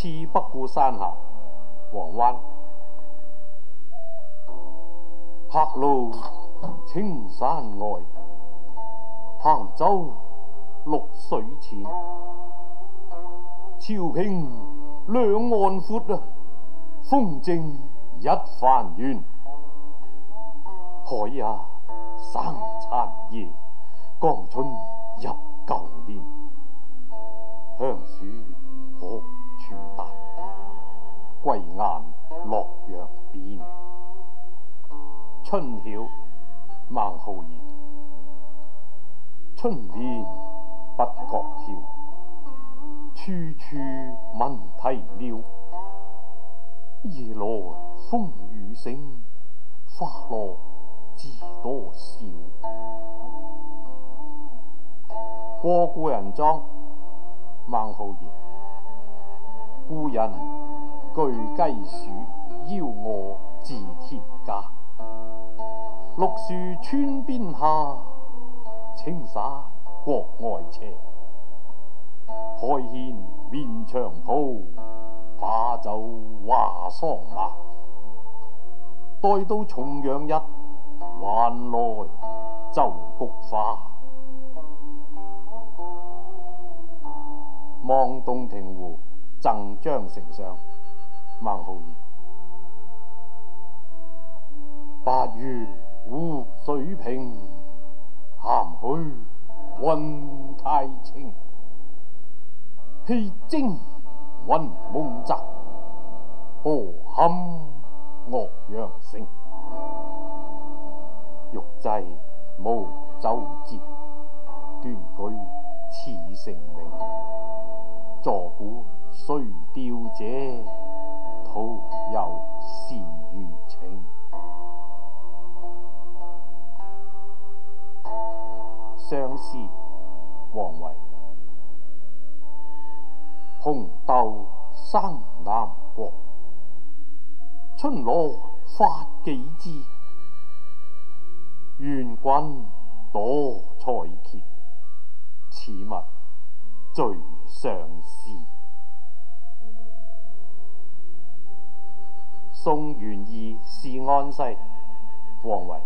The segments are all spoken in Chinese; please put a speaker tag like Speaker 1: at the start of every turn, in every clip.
Speaker 1: 次不顾山下，黄湾客路青山外，行舟绿水前。潮平两岸阔啊，风正一帆远。海啊，生残夜，江春入旧年。香树。《归雁洛阳边》，春晓，孟浩然。春眠不觉晓，处处闻啼鸟。夜来风雨声，花落知多少。《过故人庄》，孟浩然。故人巨鸡黍，邀我至田家。绿树村边下，青山国外斜。开轩面场圃，把酒话桑麻。待到重阳日，还来就菊花。望洞庭湖赠张丞相。孟浩然。八月湖水平，咸虚云太清，气蒸云梦泽，波撼岳阳城。玉制无舟节，断句始成名。坐古须调者。相思，王维。红豆生南国，春来发几枝。愿君多采撷，此物最相思。宋元二是安西，王维。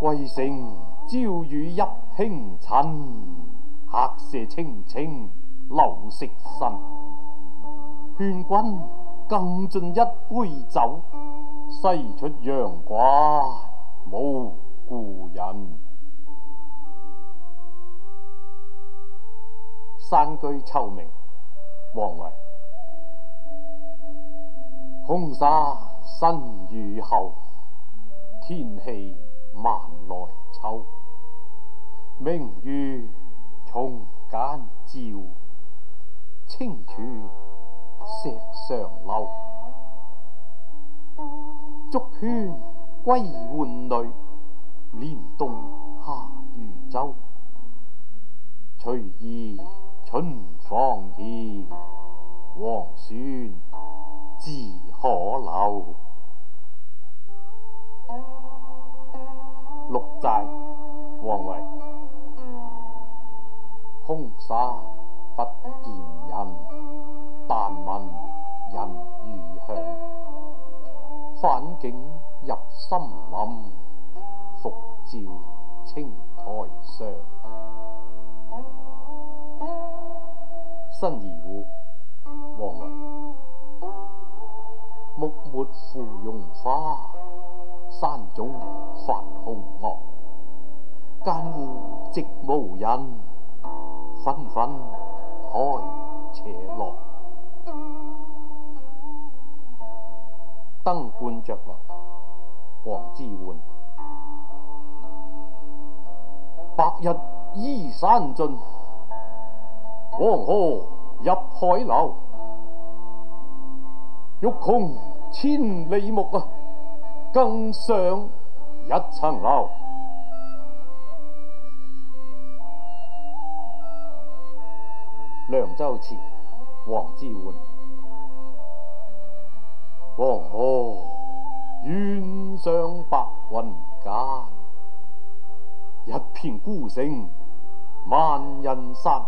Speaker 1: 渭城朝雨泣轻尘，客舍青青柳色新。劝君更尽一杯酒，西出阳关无故人。《山居秋暝》王维。空山新雨后，天气。万来秋，明月松间照，清泉石上流。竹喧归浣女，莲动下渔舟。随意春芳歇，黄孙自可留。六寨王维。空山不见人，但闻人如响。返景入深林，复照青苔上。新移户，王维。木末芙蓉花，山中。断鸿落，江湖寂无人，纷纷开谢落。灯鹳着楼，黄之涣。白日依山尽，黄河入海流。欲穷千里目啊，更上。一层楼，凉州词，王之涣。黄河远上白云间，一片孤城万仞山。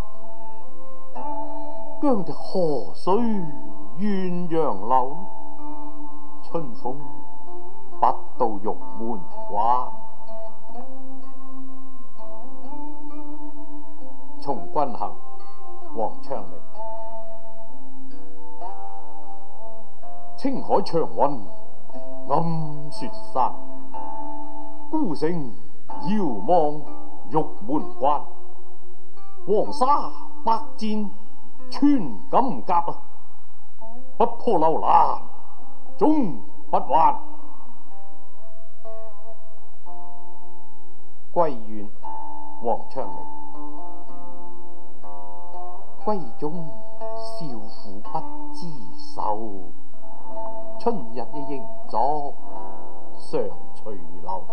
Speaker 1: 羌笛何须怨杨柳，春风。到玉门关，《从军行》王昌龄：青海长云暗雪山，孤城遥望玉门关。黄沙百战穿金甲，不破楼兰终不还。归园，王昌龄。归宗少妇不知愁，春日一迎坐，尚垂柳。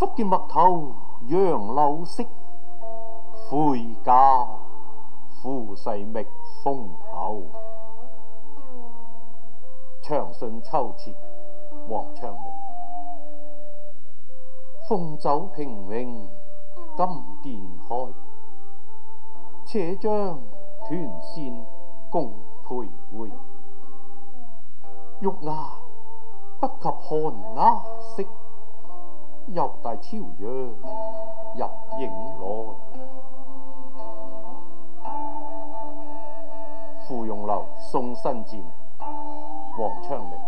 Speaker 1: 忽见陌头杨柳色，悔教夫世觅封口。长信秋切，王昌龄。凤酒平明金殿开，且将团扇共徘徊。玉牙不及寒鸦色，犹带超阳入影来。芙蓉楼送辛渐，王昌龄。